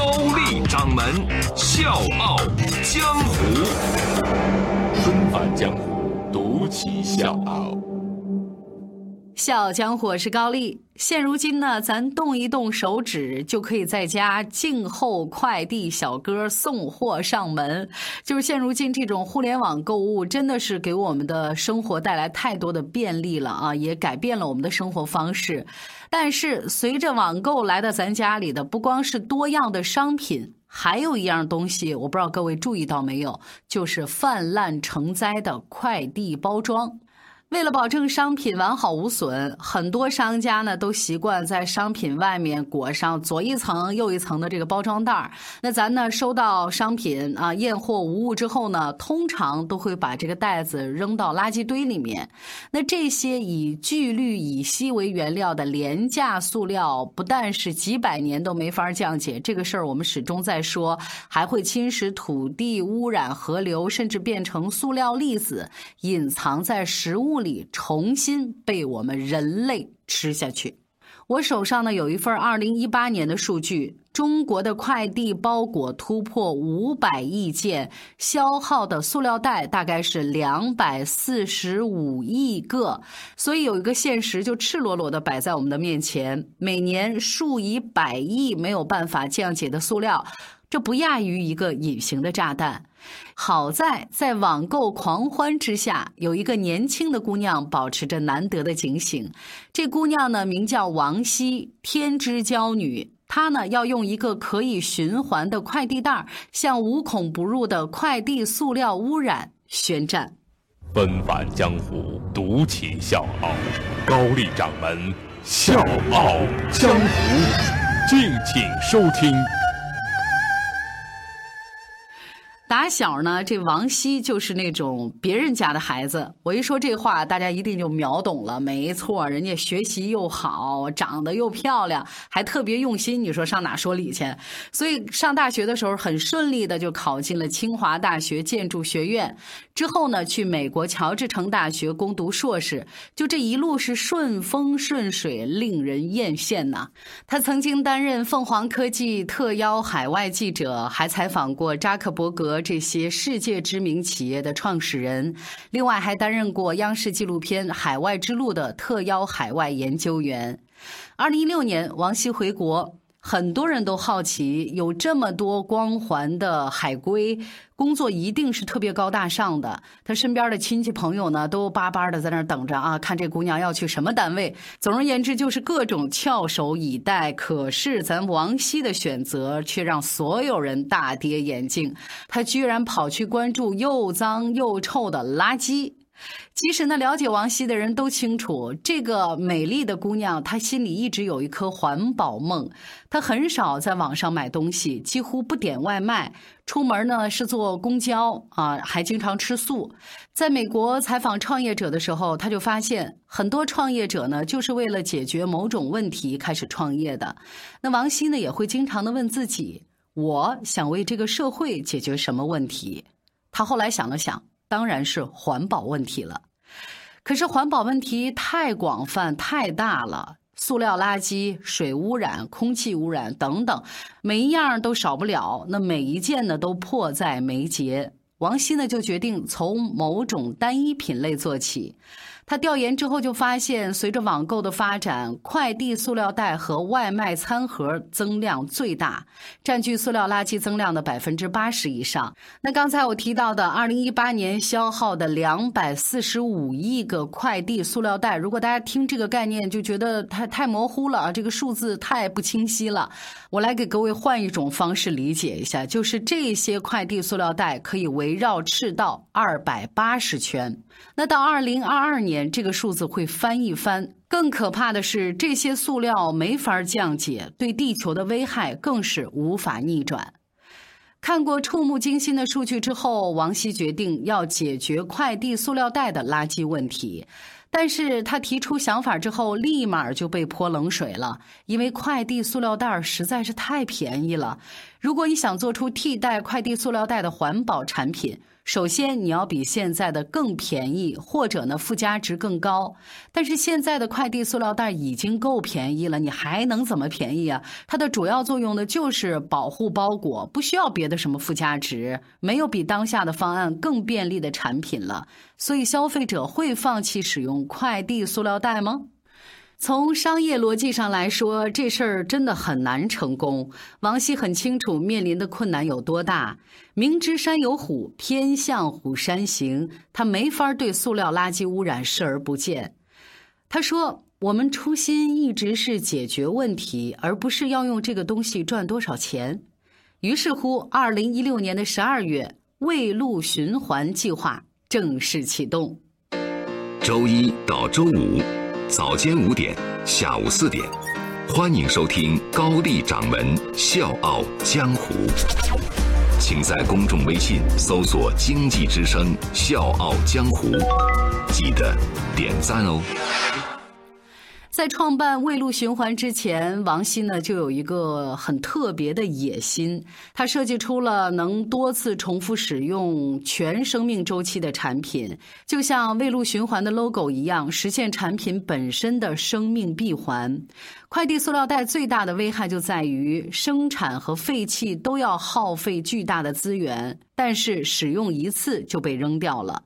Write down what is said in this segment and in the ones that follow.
高丽掌门笑傲江湖，重返江湖，独骑笑傲。笑江湖是高丽。现如今呢，咱动一动手指就可以在家静候快递小哥送货上门。就是现如今这种互联网购物，真的是给我们的生活带来太多的便利了啊，也改变了我们的生活方式。但是随着网购来到咱家里的，不光是多样的商品，还有一样东西，我不知道各位注意到没有，就是泛滥成灾的快递包装。为了保证商品完好无损，很多商家呢都习惯在商品外面裹上左一层右一层的这个包装袋儿。那咱呢收到商品啊验货无误之后呢，通常都会把这个袋子扔到垃圾堆里面。那这些以聚氯乙烯为原料的廉价塑料，不但是几百年都没法降解，这个事儿我们始终在说，还会侵蚀土地、污染河流，甚至变成塑料粒子，隐藏在食物。里重新被我们人类吃下去。我手上呢有一份二零一八年的数据，中国的快递包裹突破五百亿件，消耗的塑料袋大概是两百四十五亿个。所以有一个现实就赤裸裸的摆在我们的面前：每年数以百亿没有办法降解的塑料，这不亚于一个隐形的炸弹。好在在网购狂欢之下，有一个年轻的姑娘保持着难得的警醒。这姑娘呢，名叫王希，天之娇女。她呢，要用一个可以循环的快递袋，向无孔不入的快递塑料污染宣战。纷返江湖，独起笑傲，高丽掌门笑傲江湖，敬请收听。打小呢，这王希就是那种别人家的孩子。我一说这话，大家一定就秒懂了。没错，人家学习又好，长得又漂亮，还特别用心。你说上哪说理去？所以上大学的时候很顺利的就考进了清华大学建筑学院。之后呢，去美国乔治城大学攻读硕士。就这一路是顺风顺水，令人艳羡呐。他曾经担任凤凰科技特邀海外记者，还采访过扎克伯格。这些世界知名企业的创始人，另外还担任过央视纪录片《海外之路》的特邀海外研究员。二零一六年，王希回国。很多人都好奇，有这么多光环的海归，工作一定是特别高大上的。他身边的亲戚朋友呢，都巴巴的在那儿等着啊，看这姑娘要去什么单位。总而言之，就是各种翘首以待。可是咱王希的选择却让所有人大跌眼镜，他居然跑去关注又脏又臭的垃圾。其实呢，了解王希的人都清楚，这个美丽的姑娘，她心里一直有一颗环保梦。她很少在网上买东西，几乎不点外卖，出门呢是坐公交啊，还经常吃素。在美国采访创业者的时候，他就发现很多创业者呢，就是为了解决某种问题开始创业的。那王希呢，也会经常的问自己：我想为这个社会解决什么问题？他后来想了想。当然是环保问题了，可是环保问题太广泛太大了，塑料垃圾、水污染、空气污染等等，每一样都少不了，那每一件呢都迫在眉睫。王希呢就决定从某种单一品类做起。他调研之后就发现，随着网购的发展，快递塑料袋和外卖餐盒增量最大，占据塑料垃圾增量的百分之八十以上。那刚才我提到的，二零一八年消耗的两百四十五亿个快递塑料袋，如果大家听这个概念就觉得太太模糊了啊，这个数字太不清晰了。我来给各位换一种方式理解一下，就是这些快递塑料袋可以围绕赤道二百八十圈。那到二零二二年，这个数字会翻一番。更可怕的是，这些塑料没法降解，对地球的危害更是无法逆转。看过触目惊心的数据之后，王希决定要解决快递塑料袋的垃圾问题。但是他提出想法之后，立马就被泼冷水了，因为快递塑料袋实在是太便宜了。如果你想做出替代快递塑料袋的环保产品，首先你要比现在的更便宜，或者呢附加值更高。但是现在的快递塑料袋已经够便宜了，你还能怎么便宜啊？它的主要作用呢就是保护包裹，不需要别的什么附加值，没有比当下的方案更便利的产品了。所以消费者会放弃使用快递塑料袋吗？从商业逻辑上来说，这事儿真的很难成功。王希很清楚面临的困难有多大，明知山有虎，偏向虎山行，他没法对塑料垃圾污染视而不见。他说：“我们初心一直是解决问题，而不是要用这个东西赚多少钱。”于是乎，二零一六年的十二月，卫路循环计划。正式启动。周一到周五早间五点，下午四点，欢迎收听高丽掌门笑傲江湖。请在公众微信搜索“经济之声笑傲江湖”，记得点赞哦。在创办卫路循环之前，王希呢就有一个很特别的野心，他设计出了能多次重复使用全生命周期的产品，就像卫路循环的 logo 一样，实现产品本身的生命闭环。快递塑料袋最大的危害就在于生产和废弃都要耗费巨大的资源，但是使用一次就被扔掉了。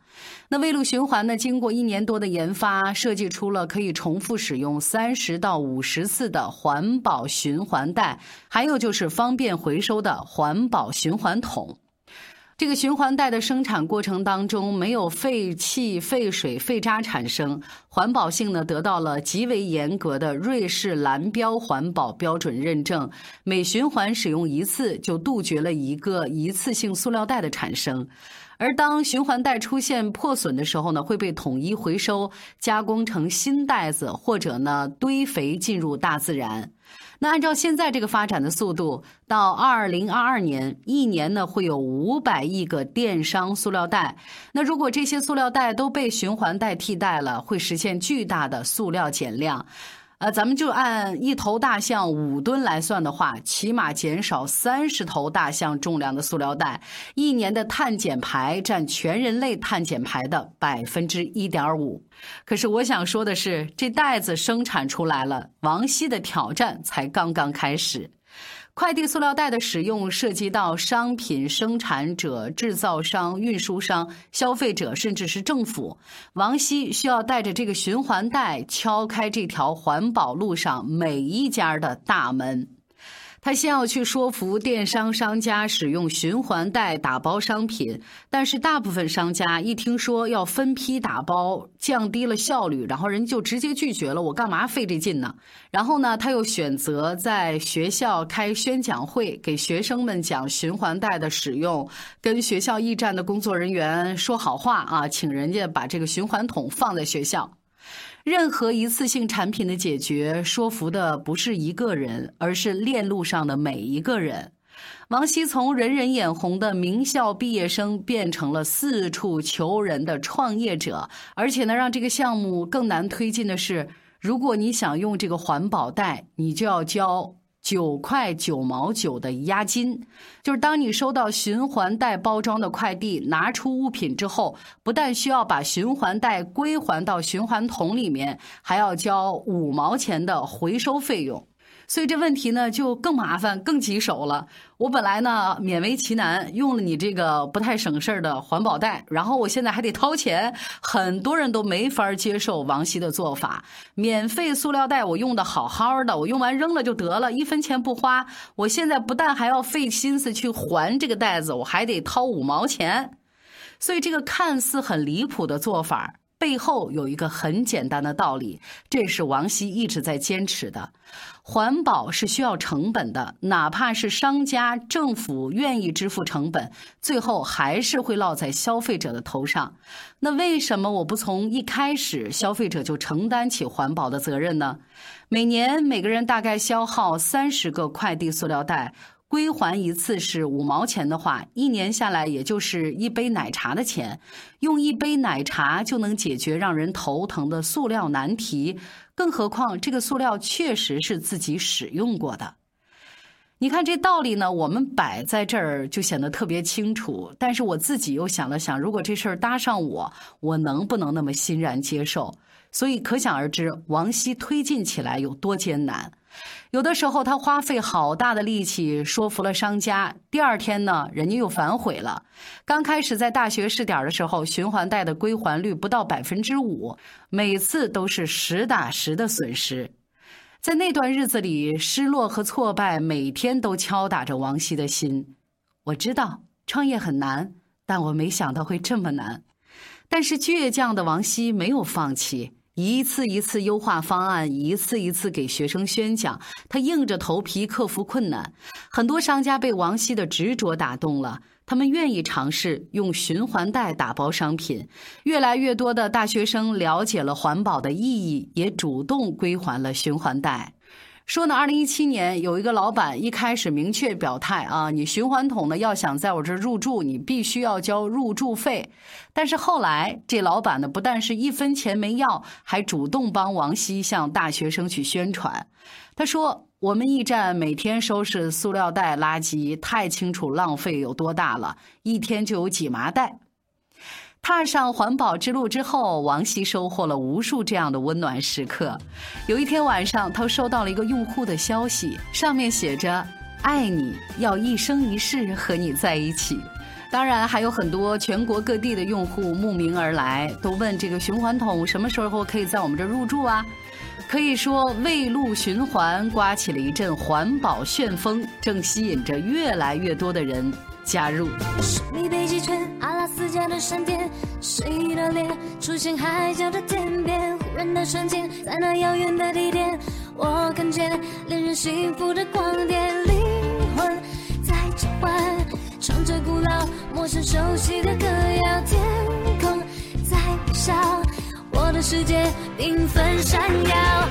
那微路循环呢？经过一年多的研发，设计出了可以重复使用三十到五十次的环保循环袋，还有就是方便回收的环保循环桶。这个循环袋的生产过程当中没有废气、废水、废渣产生，环保性呢得到了极为严格的瑞士蓝标环保标准认证。每循环使用一次，就杜绝了一个一次性塑料袋的产生。而当循环袋出现破损的时候呢，会被统一回收，加工成新袋子，或者呢堆肥进入大自然。那按照现在这个发展的速度，到二零二二年，一年呢会有五百亿个电商塑料袋。那如果这些塑料袋都被循环袋替代了，会实现巨大的塑料减量。呃，咱们就按一头大象五吨来算的话，起码减少三十头大象重量的塑料袋，一年的碳减排占全人类碳减排的百分之一点五。可是我想说的是，这袋子生产出来了，王希的挑战才刚刚开始。快递塑料袋的使用涉及到商品生产者、制造商、运输商、消费者，甚至是政府。王希需要带着这个循环袋，敲开这条环保路上每一家的大门。他先要去说服电商商家使用循环袋打包商品，但是大部分商家一听说要分批打包，降低了效率，然后人就直接拒绝了。我干嘛费这劲呢？然后呢，他又选择在学校开宣讲会，给学生们讲循环袋的使用，跟学校驿站的工作人员说好话啊，请人家把这个循环桶放在学校。任何一次性产品的解决，说服的不是一个人，而是链路上的每一个人。王希从人人眼红的名校毕业生，变成了四处求人的创业者。而且呢，让这个项目更难推进的是，如果你想用这个环保袋，你就要交。九块九毛九的押金，就是当你收到循环袋包装的快递，拿出物品之后，不但需要把循环袋归还到循环桶里面，还要交五毛钱的回收费用。所以这问题呢就更麻烦、更棘手了。我本来呢勉为其难用了你这个不太省事儿的环保袋，然后我现在还得掏钱，很多人都没法接受王希的做法。免费塑料袋我用的好好的，我用完扔了就得了，一分钱不花。我现在不但还要费心思去还这个袋子，我还得掏五毛钱。所以这个看似很离谱的做法。背后有一个很简单的道理，这是王希一直在坚持的：环保是需要成本的，哪怕是商家、政府愿意支付成本，最后还是会落在消费者的头上。那为什么我不从一开始消费者就承担起环保的责任呢？每年每个人大概消耗三十个快递塑料袋。归还一次是五毛钱的话，一年下来也就是一杯奶茶的钱。用一杯奶茶就能解决让人头疼的塑料难题，更何况这个塑料确实是自己使用过的。你看这道理呢，我们摆在这儿就显得特别清楚。但是我自己又想了想，如果这事儿搭上我，我能不能那么欣然接受？所以可想而知，王希推进起来有多艰难。有的时候他花费好大的力气说服了商家，第二天呢，人家又反悔了。刚开始在大学试点的时候，循环贷的归还率不到百分之五，每次都是实打实的损失。在那段日子里，失落和挫败每天都敲打着王希的心。我知道创业很难，但我没想到会这么难。但是倔强的王希没有放弃，一次一次优化方案，一次一次给学生宣讲，他硬着头皮克服困难。很多商家被王希的执着打动了。他们愿意尝试用循环袋打包商品，越来越多的大学生了解了环保的意义，也主动归还了循环袋。说呢，二零一七年有一个老板一开始明确表态啊，你循环桶呢要想在我这入住，你必须要交入住费。但是后来这老板呢，不但是一分钱没要，还主动帮王希向大学生去宣传。他说。我们驿站每天收拾塑料袋垃圾，太清楚浪费有多大了，一天就有几麻袋。踏上环保之路之后，王希收获了无数这样的温暖时刻。有一天晚上，他收到了一个用户的消息，上面写着：“爱你要一生一世和你在一起。”当然，还有很多全国各地的用户慕名而来，都问这个循环桶什么时候可以在我们这入住啊？可以说，未路循环刮起了一阵环保旋风，正吸引着越来越多的人加入。是你北极圈，阿拉斯加的山巅，谁的脸出现海角的天边？忽然的瞬间，在那遥远的地点，我看见恋人幸福的光点，灵魂在召唤，唱着古老、陌生、熟悉的歌谣，天空在微笑。我的世界缤纷闪耀，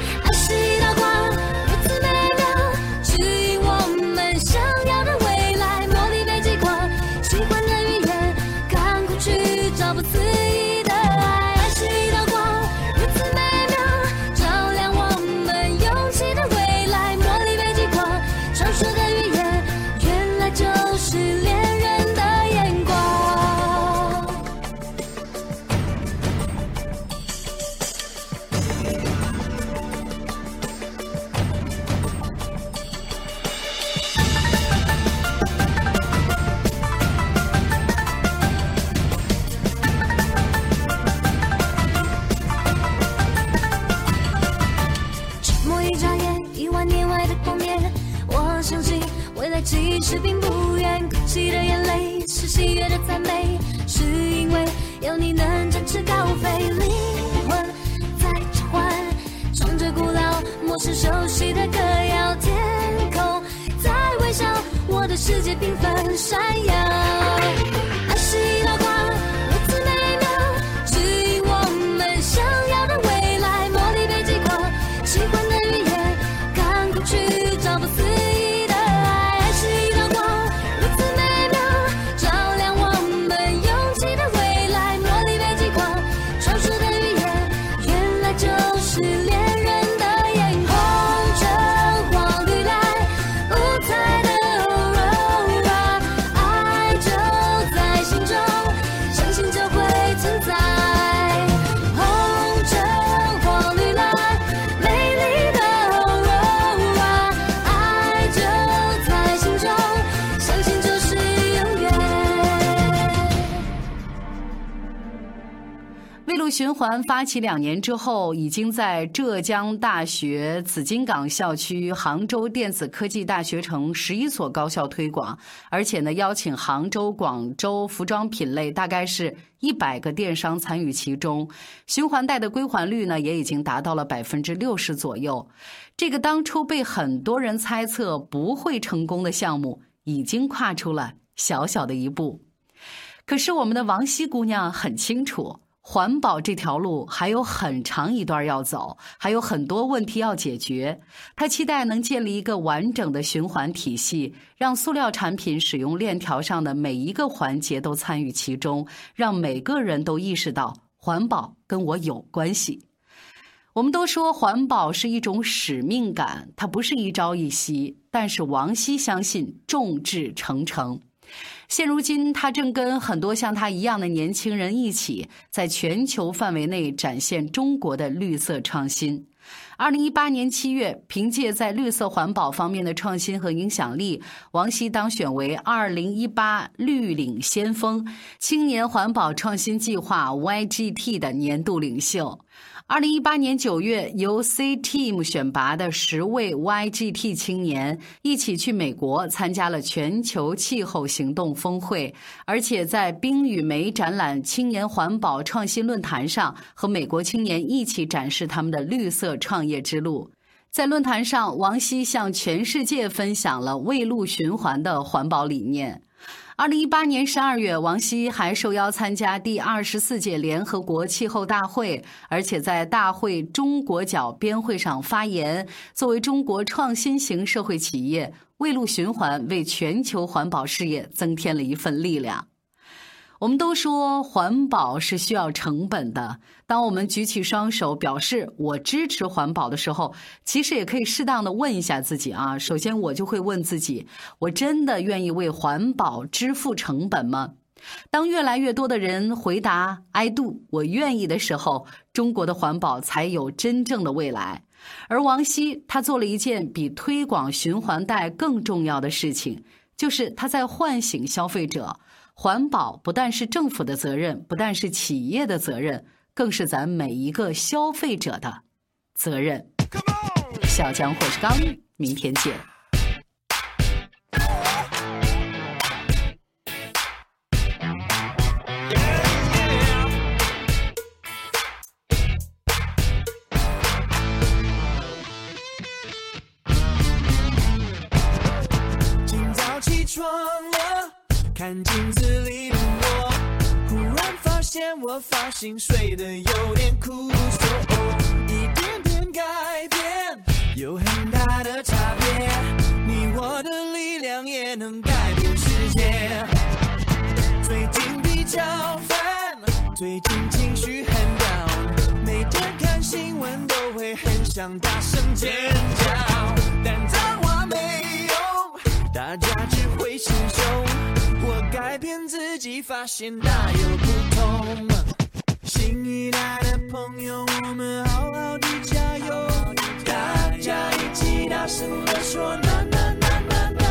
喜悦的赞美，是因为有你能展翅高飞。灵魂在召唤，唱着古老、陌生、熟悉的歌谣，天空在微笑，我的世界缤纷闪耀。未路循环发起两年之后，已经在浙江大学紫金港校区、杭州电子科技大学城十一所高校推广，而且呢，邀请杭州、广州服装品类大概是一百个电商参与其中。循环贷的归还率呢，也已经达到了百分之六十左右。这个当初被很多人猜测不会成功的项目，已经跨出了小小的一步。可是我们的王希姑娘很清楚，环保这条路还有很长一段要走，还有很多问题要解决。他期待能建立一个完整的循环体系，让塑料产品使用链条上的每一个环节都参与其中，让每个人都意识到环保跟我有关系。我们都说环保是一种使命感，它不是一朝一夕，但是王希相信众志成城。现如今，他正跟很多像他一样的年轻人一起，在全球范围内展现中国的绿色创新。二零一八年七月，凭借在绿色环保方面的创新和影响力，王希当选为二零一八绿领先锋、青年环保创新计划 YGT 的年度领袖。二零一八年九月，由 C Team 选拔的十位 YGT 青年一起去美国参加了全球气候行动峰会，而且在冰与煤展览青年环保创新论坛上，和美国青年一起展示他们的绿色创业业之路。在论坛上，王希向全世界分享了未路循环的环保理念。二零一八年十二月，王希还受邀参加第二十四届联合国气候大会，而且在大会中国角编会上发言。作为中国创新型社会企业，未路循环为全球环保事业增添了一份力量。我们都说环保是需要成本的。当我们举起双手表示我支持环保的时候，其实也可以适当的问一下自己啊。首先，我就会问自己：我真的愿意为环保支付成本吗？当越来越多的人回答 “I do”，我愿意的时候，中国的环保才有真正的未来。而王希他做了一件比推广循环袋更重要的事情，就是他在唤醒消费者。环保不但是政府的责任，不但是企业的责任，更是咱每一个消费者的责任。小江或是刚，明天见。今早起床了。看镜子，我发型睡得有点酷，一点点改变有很大的差别，你我的力量也能改变世界。最近比较烦，最近情绪很 down，每天看新闻都会很想大声尖叫，但脏话没用，大家只会心。己，发现大有不同。新一代的朋友，我们好好的加油，大家一起大声的说。今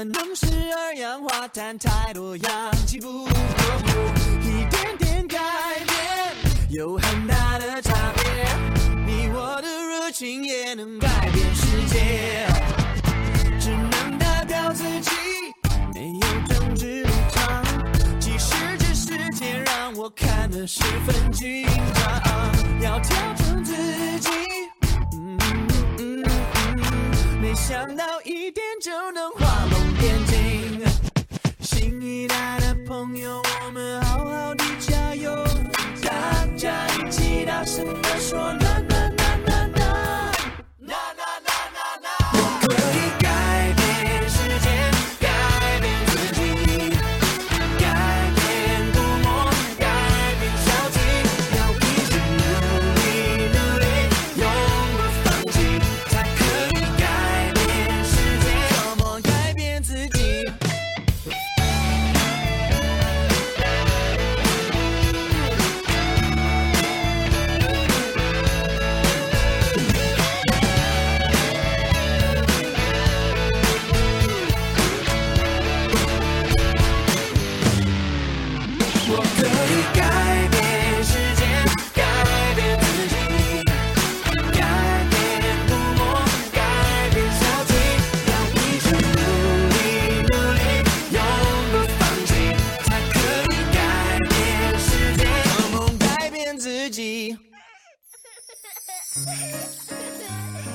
可能是二氧化碳太多，氧气不够。一点点改变有很大的差别，你我的热情也能改变世界。只能代表自己，没有政治立场。其实这世界让我看得十分紧张，要调整自己。嗯嗯嗯没想到一点就能说了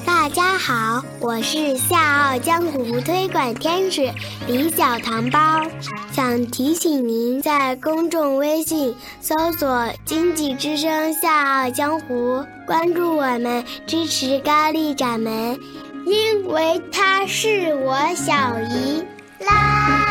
大家好，我是笑傲江湖推广天使李小糖包，想提醒您在公众微信搜索“经济之声笑傲江湖”，关注我们，支持高丽掌门，因为他是我小姨。啦。